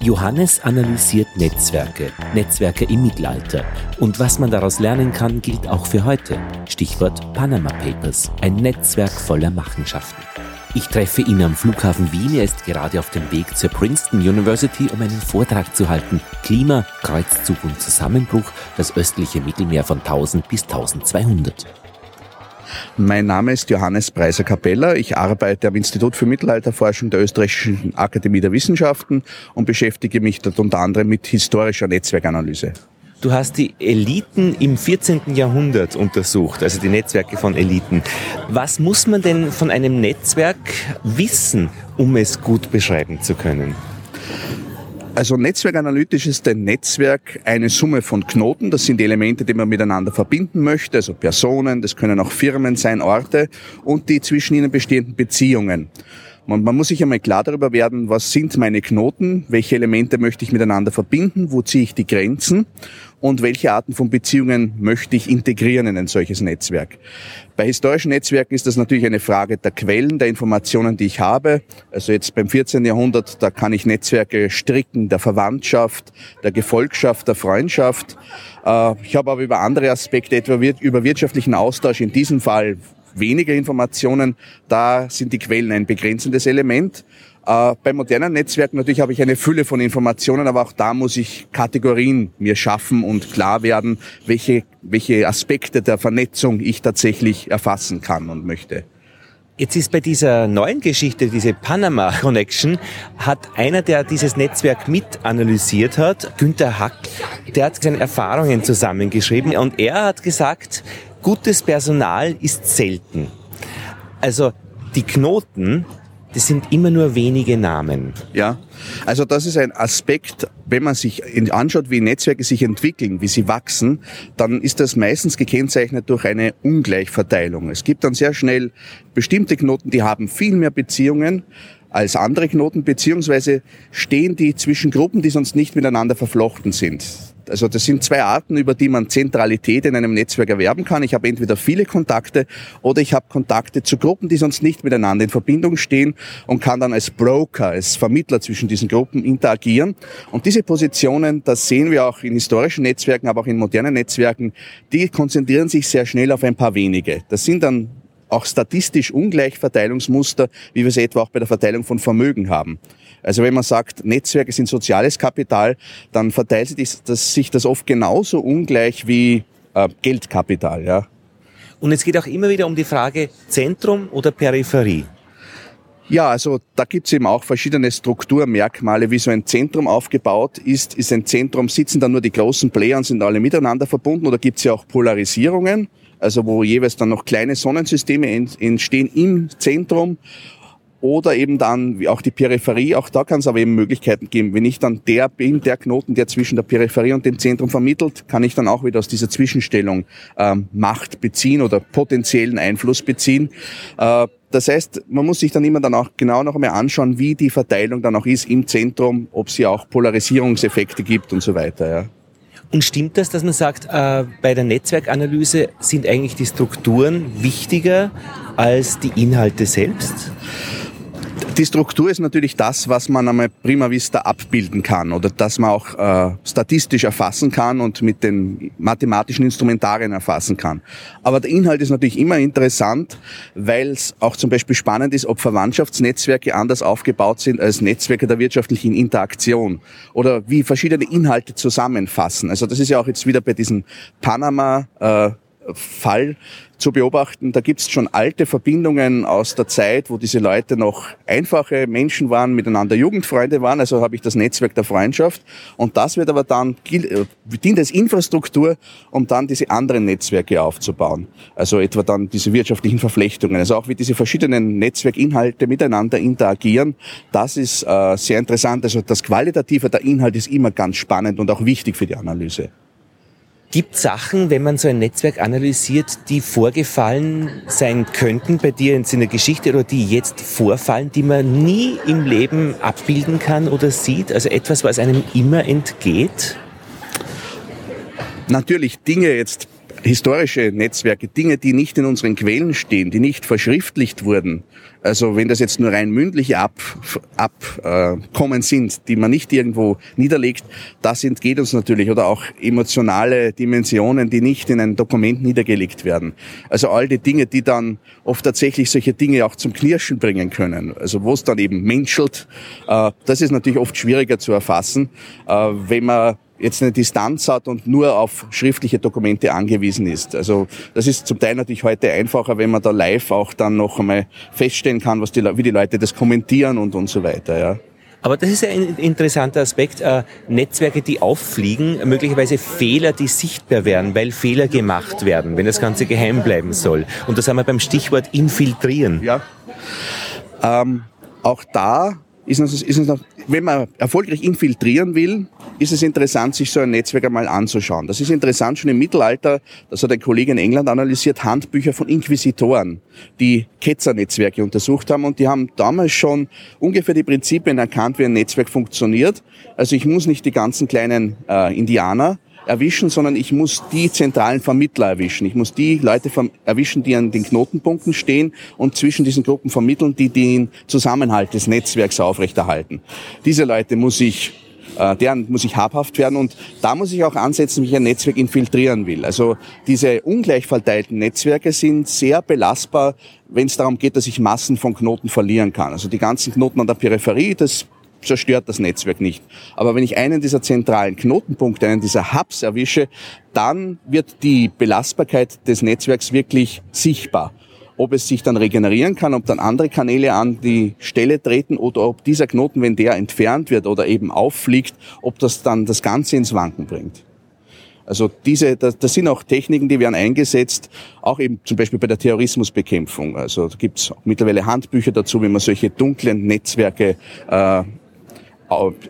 Johannes analysiert Netzwerke, Netzwerke im Mittelalter. Und was man daraus lernen kann, gilt auch für heute. Stichwort Panama Papers, ein Netzwerk voller Machenschaften. Ich treffe ihn am Flughafen Wien. Er ist gerade auf dem Weg zur Princeton University, um einen Vortrag zu halten. Klima, Kreuzzug und Zusammenbruch, das östliche Mittelmeer von 1000 bis 1200. Mein Name ist Johannes Preiser-Capella. Ich arbeite am Institut für Mittelalterforschung der Österreichischen Akademie der Wissenschaften und beschäftige mich dort unter anderem mit historischer Netzwerkanalyse. Du hast die Eliten im 14. Jahrhundert untersucht, also die Netzwerke von Eliten. Was muss man denn von einem Netzwerk wissen, um es gut beschreiben zu können? Also netzwerkanalytisch ist ein Netzwerk eine Summe von Knoten. Das sind die Elemente, die man miteinander verbinden möchte, also Personen, das können auch Firmen sein, Orte und die zwischen ihnen bestehenden Beziehungen. Man, man muss sich einmal klar darüber werden, was sind meine Knoten, welche Elemente möchte ich miteinander verbinden, wo ziehe ich die Grenzen und welche Arten von Beziehungen möchte ich integrieren in ein solches Netzwerk. Bei historischen Netzwerken ist das natürlich eine Frage der Quellen, der Informationen, die ich habe. Also jetzt beim 14. Jahrhundert, da kann ich Netzwerke stricken der Verwandtschaft, der Gefolgschaft, der Freundschaft. Äh, ich habe aber über andere Aspekte, etwa über wirtschaftlichen Austausch, in diesem Fall weniger Informationen, da sind die Quellen ein begrenzendes Element. Äh, bei modernen Netzwerken natürlich habe ich eine Fülle von Informationen, aber auch da muss ich Kategorien mir schaffen und klar werden, welche, welche Aspekte der Vernetzung ich tatsächlich erfassen kann und möchte. Jetzt ist bei dieser neuen Geschichte, diese Panama Connection, hat einer, der dieses Netzwerk mit analysiert hat, Günther Hack, der hat seine Erfahrungen zusammengeschrieben und er hat gesagt, gutes Personal ist selten. Also die Knoten, das sind immer nur wenige Namen. Ja, also das ist ein Aspekt, wenn man sich anschaut, wie Netzwerke sich entwickeln, wie sie wachsen, dann ist das meistens gekennzeichnet durch eine Ungleichverteilung. Es gibt dann sehr schnell bestimmte Knoten, die haben viel mehr Beziehungen als andere Knoten, beziehungsweise stehen die zwischen Gruppen, die sonst nicht miteinander verflochten sind. Also das sind zwei Arten, über die man Zentralität in einem Netzwerk erwerben kann. Ich habe entweder viele Kontakte oder ich habe Kontakte zu Gruppen, die sonst nicht miteinander in Verbindung stehen und kann dann als Broker, als Vermittler zwischen diesen Gruppen interagieren. Und diese Positionen, das sehen wir auch in historischen Netzwerken, aber auch in modernen Netzwerken, die konzentrieren sich sehr schnell auf ein paar wenige. Das sind dann auch statistisch Ungleichverteilungsmuster, wie wir sie etwa auch bei der Verteilung von Vermögen haben. Also wenn man sagt, Netzwerke sind soziales Kapital, dann verteilt sich das, sich das oft genauso ungleich wie äh, Geldkapital. Ja. Und es geht auch immer wieder um die Frage Zentrum oder Peripherie. Ja, also da gibt's eben auch verschiedene Strukturmerkmale, wie so ein Zentrum aufgebaut ist. Ist ein Zentrum, sitzen da nur die großen Player und sind alle miteinander verbunden oder gibt's ja auch Polarisierungen, also wo jeweils dann noch kleine Sonnensysteme entstehen im Zentrum oder eben dann auch die Peripherie, auch da kann es aber eben Möglichkeiten geben. Wenn ich dann der bin, der Knoten, der zwischen der Peripherie und dem Zentrum vermittelt, kann ich dann auch wieder aus dieser Zwischenstellung ähm, Macht beziehen oder potenziellen Einfluss beziehen. Äh, das heißt, man muss sich dann immer dann auch genau noch einmal anschauen, wie die Verteilung dann auch ist im Zentrum, ob sie auch Polarisierungseffekte gibt und so weiter. Ja. Und stimmt das, dass man sagt, äh, bei der Netzwerkanalyse sind eigentlich die Strukturen wichtiger als die Inhalte selbst? Die Struktur ist natürlich das, was man einmal prima vista abbilden kann oder das man auch äh, statistisch erfassen kann und mit den mathematischen Instrumentarien erfassen kann. Aber der Inhalt ist natürlich immer interessant, weil es auch zum Beispiel spannend ist, ob Verwandtschaftsnetzwerke anders aufgebaut sind als Netzwerke der wirtschaftlichen Interaktion oder wie verschiedene Inhalte zusammenfassen. Also das ist ja auch jetzt wieder bei diesem Panama äh, Fall zu beobachten. Da gibt es schon alte Verbindungen aus der Zeit, wo diese Leute noch einfache Menschen waren, miteinander Jugendfreunde waren. Also habe ich das Netzwerk der Freundschaft. Und das wird aber dann, äh, dient als Infrastruktur, um dann diese anderen Netzwerke aufzubauen. Also etwa dann diese wirtschaftlichen Verflechtungen. Also auch wie diese verschiedenen Netzwerkinhalte miteinander interagieren. Das ist äh, sehr interessant. Also das Qualitative der Inhalt ist immer ganz spannend und auch wichtig für die Analyse. Gibt Sachen, wenn man so ein Netzwerk analysiert, die vorgefallen sein könnten bei dir in der Geschichte oder die jetzt vorfallen, die man nie im Leben abbilden kann oder sieht? Also etwas, was einem immer entgeht? Natürlich Dinge jetzt historische Netzwerke, Dinge, die nicht in unseren Quellen stehen, die nicht verschriftlicht wurden, also wenn das jetzt nur rein mündliche Abkommen ab, äh, sind, die man nicht irgendwo niederlegt, das entgeht uns natürlich. Oder auch emotionale Dimensionen, die nicht in ein Dokument niedergelegt werden. Also all die Dinge, die dann oft tatsächlich solche Dinge auch zum Knirschen bringen können. Also wo es dann eben menschelt, äh, das ist natürlich oft schwieriger zu erfassen, äh, wenn man jetzt eine Distanz hat und nur auf schriftliche Dokumente angewiesen ist. Also das ist zum Teil natürlich heute einfacher, wenn man da live auch dann noch einmal feststellen kann, was die, wie die Leute das kommentieren und, und so weiter. Ja. Aber das ist ein interessanter Aspekt. Äh, Netzwerke, die auffliegen, möglicherweise Fehler, die sichtbar werden, weil Fehler gemacht werden, wenn das Ganze geheim bleiben soll. Und das haben wir beim Stichwort infiltrieren. Ja. Ähm, auch da ist es, ist es noch, wenn man erfolgreich infiltrieren will, ist es interessant, sich so ein Netzwerk einmal anzuschauen. Das ist interessant schon im Mittelalter, das hat ein Kollege in England analysiert, Handbücher von Inquisitoren, die Ketzernetzwerke untersucht haben und die haben damals schon ungefähr die Prinzipien erkannt, wie ein Netzwerk funktioniert. Also ich muss nicht die ganzen kleinen äh, Indianer erwischen, sondern ich muss die zentralen Vermittler erwischen. Ich muss die Leute erwischen, die an den Knotenpunkten stehen und zwischen diesen Gruppen vermitteln, die den Zusammenhalt des Netzwerks aufrechterhalten. Diese Leute muss ich äh, deren muss ich habhaft werden und da muss ich auch ansetzen, wie ich ein Netzwerk infiltrieren will. Also diese ungleich verteilten Netzwerke sind sehr belastbar, wenn es darum geht, dass ich Massen von Knoten verlieren kann. Also die ganzen Knoten an der Peripherie, das zerstört das Netzwerk nicht. Aber wenn ich einen dieser zentralen Knotenpunkte, einen dieser Hubs erwische, dann wird die Belastbarkeit des Netzwerks wirklich sichtbar. Ob es sich dann regenerieren kann, ob dann andere Kanäle an die Stelle treten oder ob dieser Knoten, wenn der entfernt wird oder eben auffliegt, ob das dann das Ganze ins Wanken bringt. Also diese, das, das sind auch Techniken, die werden eingesetzt, auch eben zum Beispiel bei der Terrorismusbekämpfung. Also da gibt es mittlerweile Handbücher dazu, wie man solche dunklen Netzwerke äh,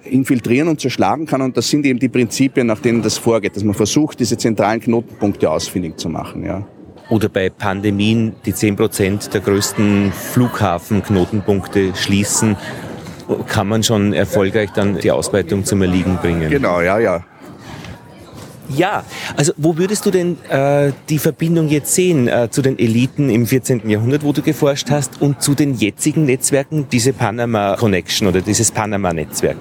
infiltrieren und zerschlagen kann. Und das sind eben die Prinzipien, nach denen das vorgeht, dass man versucht, diese zentralen Knotenpunkte ausfindig zu machen. Ja. Oder bei Pandemien die 10 Prozent der größten Flughafenknotenpunkte schließen, kann man schon erfolgreich dann die Ausbreitung zum Erliegen bringen. Genau, ja, ja. Ja, also wo würdest du denn äh, die Verbindung jetzt sehen äh, zu den Eliten im 14. Jahrhundert, wo du geforscht hast, und zu den jetzigen Netzwerken, diese Panama Connection oder dieses Panama-Netzwerk?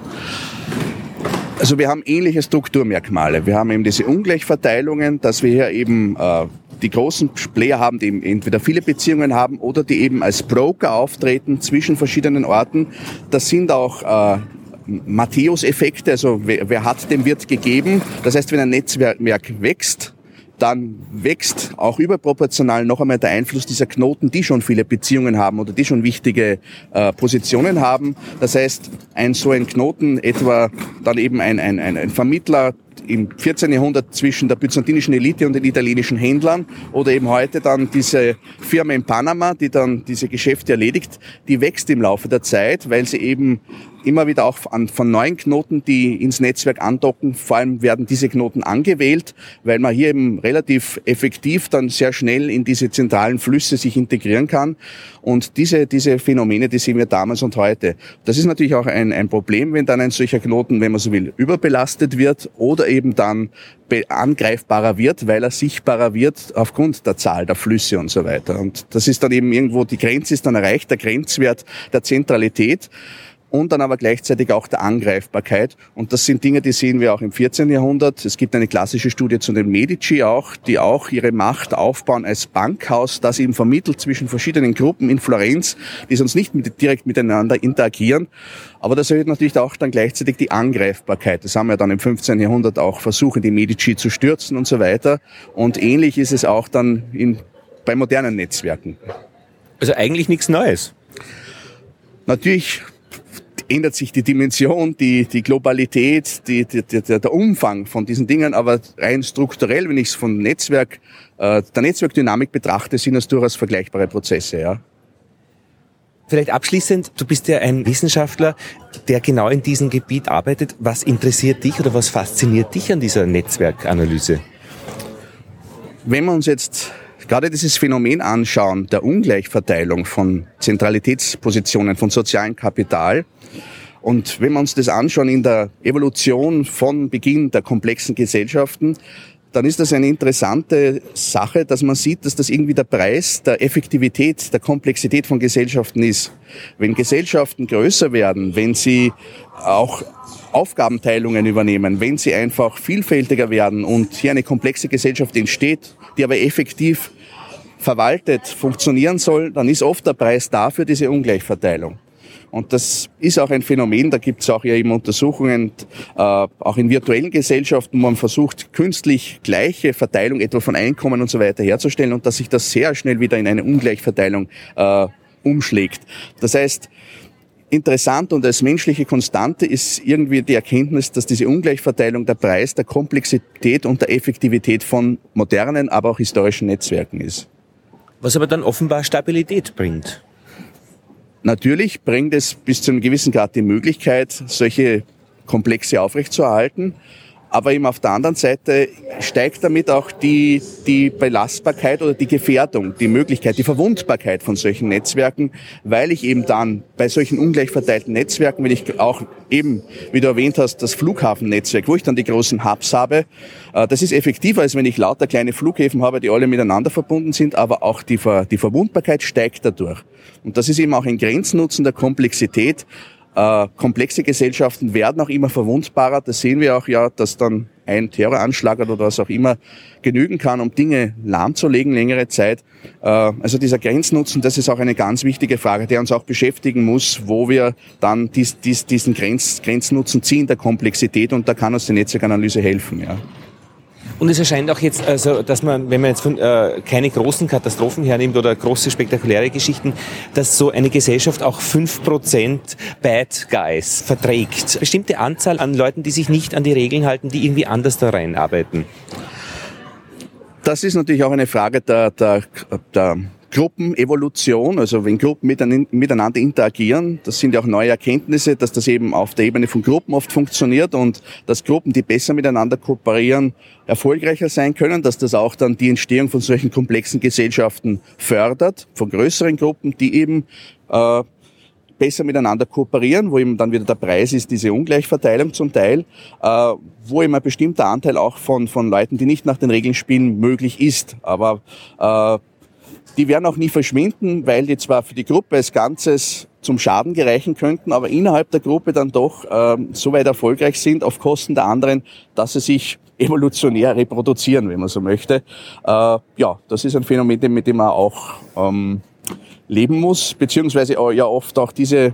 Also wir haben ähnliche Strukturmerkmale. Wir haben eben diese Ungleichverteilungen, dass wir hier eben äh, die großen Player haben, die entweder viele Beziehungen haben oder die eben als Broker auftreten zwischen verschiedenen Orten. Das sind auch äh, Matthäus-Effekte, also wer, wer hat, dem wird gegeben. Das heißt, wenn ein Netzwerk wächst, dann wächst auch überproportional noch einmal der Einfluss dieser Knoten, die schon viele Beziehungen haben oder die schon wichtige äh, Positionen haben. Das heißt, ein so ein Knoten, etwa dann eben ein, ein, ein, ein Vermittler im 14. Jahrhundert zwischen der byzantinischen Elite und den italienischen Händlern oder eben heute dann diese Firma in Panama, die dann diese Geschäfte erledigt, die wächst im Laufe der Zeit, weil sie eben immer wieder auch an, von neuen Knoten, die ins Netzwerk andocken. Vor allem werden diese Knoten angewählt, weil man hier eben relativ effektiv dann sehr schnell in diese zentralen Flüsse sich integrieren kann. Und diese, diese Phänomene, die sehen wir damals und heute. Das ist natürlich auch ein, ein Problem, wenn dann ein solcher Knoten, wenn man so will, überbelastet wird oder eben dann angreifbarer wird, weil er sichtbarer wird aufgrund der Zahl der Flüsse und so weiter. Und das ist dann eben irgendwo, die Grenze ist dann erreicht, der Grenzwert der Zentralität und dann aber gleichzeitig auch der Angreifbarkeit. Und das sind Dinge, die sehen wir auch im 14. Jahrhundert. Es gibt eine klassische Studie zu den Medici auch, die auch ihre Macht aufbauen als Bankhaus, das eben vermittelt zwischen verschiedenen Gruppen in Florenz, die sonst nicht mit, direkt miteinander interagieren. Aber das erhöht natürlich auch dann gleichzeitig die Angreifbarkeit. Das haben wir dann im 15. Jahrhundert auch versucht, die Medici zu stürzen und so weiter. Und ähnlich ist es auch dann in, bei modernen Netzwerken. Also eigentlich nichts Neues. Natürlich ändert sich die Dimension, die, die Globalität, die, die, der, der Umfang von diesen Dingen, aber rein strukturell, wenn ich es von Netzwerk, äh, der Netzwerkdynamik betrachte, sind das durchaus vergleichbare Prozesse, ja. Vielleicht abschließend, du bist ja ein Wissenschaftler, der genau in diesem Gebiet arbeitet. Was interessiert dich oder was fasziniert dich an dieser Netzwerkanalyse? Wenn wir uns jetzt gerade dieses Phänomen anschauen, der Ungleichverteilung von Zentralitätspositionen, von sozialem Kapital, und wenn wir uns das anschauen in der Evolution von Beginn der komplexen Gesellschaften, dann ist das eine interessante Sache, dass man sieht, dass das irgendwie der Preis der Effektivität, der Komplexität von Gesellschaften ist. Wenn Gesellschaften größer werden, wenn sie auch Aufgabenteilungen übernehmen, wenn sie einfach vielfältiger werden und hier eine komplexe Gesellschaft entsteht, die aber effektiv verwaltet funktionieren soll, dann ist oft der Preis dafür diese Ungleichverteilung. Und das ist auch ein Phänomen, da gibt es auch ja eben Untersuchungen, äh, auch in virtuellen Gesellschaften, wo man versucht, künstlich gleiche Verteilung etwa von Einkommen und so weiter herzustellen und dass sich das sehr schnell wieder in eine Ungleichverteilung äh, umschlägt. Das heißt, interessant und als menschliche Konstante ist irgendwie die Erkenntnis, dass diese Ungleichverteilung der Preis der Komplexität und der Effektivität von modernen, aber auch historischen Netzwerken ist. Was aber dann offenbar Stabilität bringt. Natürlich bringt es bis zu einem gewissen Grad die Möglichkeit, solche Komplexe aufrechtzuerhalten. Aber eben auf der anderen Seite steigt damit auch die, die Belastbarkeit oder die Gefährdung, die Möglichkeit, die Verwundbarkeit von solchen Netzwerken, weil ich eben dann bei solchen ungleich verteilten Netzwerken, wenn ich auch eben, wie du erwähnt hast, das Flughafennetzwerk, wo ich dann die großen Hubs habe, äh, das ist effektiver, als wenn ich lauter kleine Flughäfen habe, die alle miteinander verbunden sind, aber auch die, Ver, die Verwundbarkeit steigt dadurch. Und das ist eben auch ein Grenznutzen der Komplexität, äh, komplexe Gesellschaften werden auch immer verwundbarer. Das sehen wir auch ja, dass dann ein Terroranschlag oder was auch immer genügen kann, um Dinge lahmzulegen längere Zeit. Äh, also dieser Grenznutzen, das ist auch eine ganz wichtige Frage, der uns auch beschäftigen muss, wo wir dann dies, dies, diesen Grenz, Grenznutzen ziehen der Komplexität und da kann uns die Netzwerkanalyse helfen. Ja. Und es erscheint auch jetzt, also, dass man, wenn man jetzt von, äh, keine großen Katastrophen hernimmt oder große spektakuläre Geschichten, dass so eine Gesellschaft auch fünf Prozent Bad Guys verträgt. Bestimmte Anzahl an Leuten, die sich nicht an die Regeln halten, die irgendwie anders da reinarbeiten. Das ist natürlich auch eine Frage der, der, der Gruppenevolution, also wenn Gruppen miteinander interagieren, das sind ja auch neue Erkenntnisse, dass das eben auf der Ebene von Gruppen oft funktioniert und dass Gruppen, die besser miteinander kooperieren, erfolgreicher sein können, dass das auch dann die Entstehung von solchen komplexen Gesellschaften fördert, von größeren Gruppen, die eben äh, besser miteinander kooperieren, wo eben dann wieder der Preis ist, diese Ungleichverteilung zum Teil, äh, wo eben ein bestimmter Anteil auch von, von Leuten, die nicht nach den Regeln spielen, möglich ist. Aber äh, die werden auch nie verschwinden, weil die zwar für die Gruppe als Ganzes zum Schaden gereichen könnten, aber innerhalb der Gruppe dann doch ähm, so weit erfolgreich sind auf Kosten der anderen, dass sie sich evolutionär reproduzieren, wenn man so möchte. Äh, ja, das ist ein Phänomen, mit dem man auch ähm, leben muss, beziehungsweise ja oft auch diese äh,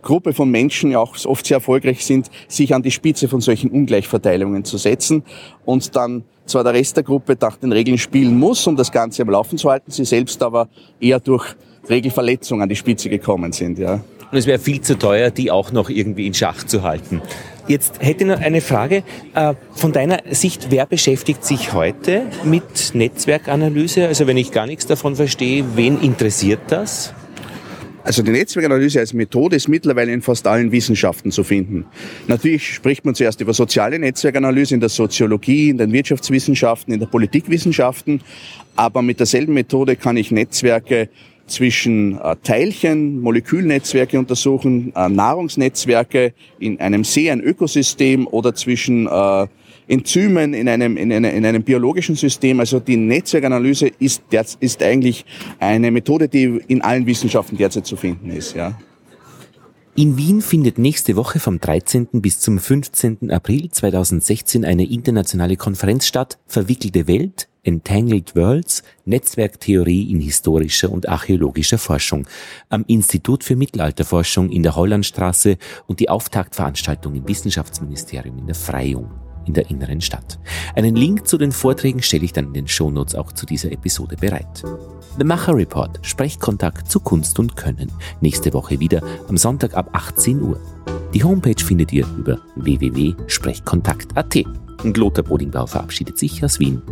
Gruppe von Menschen ja auch oft sehr erfolgreich sind, sich an die Spitze von solchen Ungleichverteilungen zu setzen und dann zwar der Rest der Gruppe nach den Regeln spielen muss, um das Ganze am Laufen zu halten, sie selbst aber eher durch Regelverletzungen an die Spitze gekommen sind. Ja. Und es wäre viel zu teuer, die auch noch irgendwie in Schach zu halten. Jetzt hätte ich noch eine Frage. Äh, von deiner Sicht, wer beschäftigt sich heute mit Netzwerkanalyse? Also wenn ich gar nichts davon verstehe, wen interessiert das? Also die Netzwerkanalyse als Methode ist mittlerweile in fast allen Wissenschaften zu finden. Natürlich spricht man zuerst über soziale Netzwerkanalyse in der Soziologie, in den Wirtschaftswissenschaften, in der Politikwissenschaften, aber mit derselben Methode kann ich Netzwerke zwischen äh, Teilchen, Molekülnetzwerke untersuchen, äh, Nahrungsnetzwerke in einem See, ein Ökosystem oder zwischen äh, Enzymen in einem, in, eine, in einem biologischen System. Also die Netzwerkanalyse ist, ist eigentlich eine Methode, die in allen Wissenschaften derzeit zu finden ist. Ja. In Wien findet nächste Woche vom 13. bis zum 15. April 2016 eine internationale Konferenz statt, Verwickelte Welt, Entangled Worlds, Netzwerktheorie in historischer und archäologischer Forschung am Institut für Mittelalterforschung in der Hollandstraße und die Auftaktveranstaltung im Wissenschaftsministerium in der Freyung in der inneren Stadt. Einen Link zu den Vorträgen stelle ich dann in den Shownotes auch zu dieser Episode bereit. The Macher Report, Sprechkontakt zu Kunst und Können. Nächste Woche wieder am Sonntag ab 18 Uhr. Die Homepage findet ihr über www.sprechkontakt.at. Und Lothar Bodingbau verabschiedet sich aus Wien.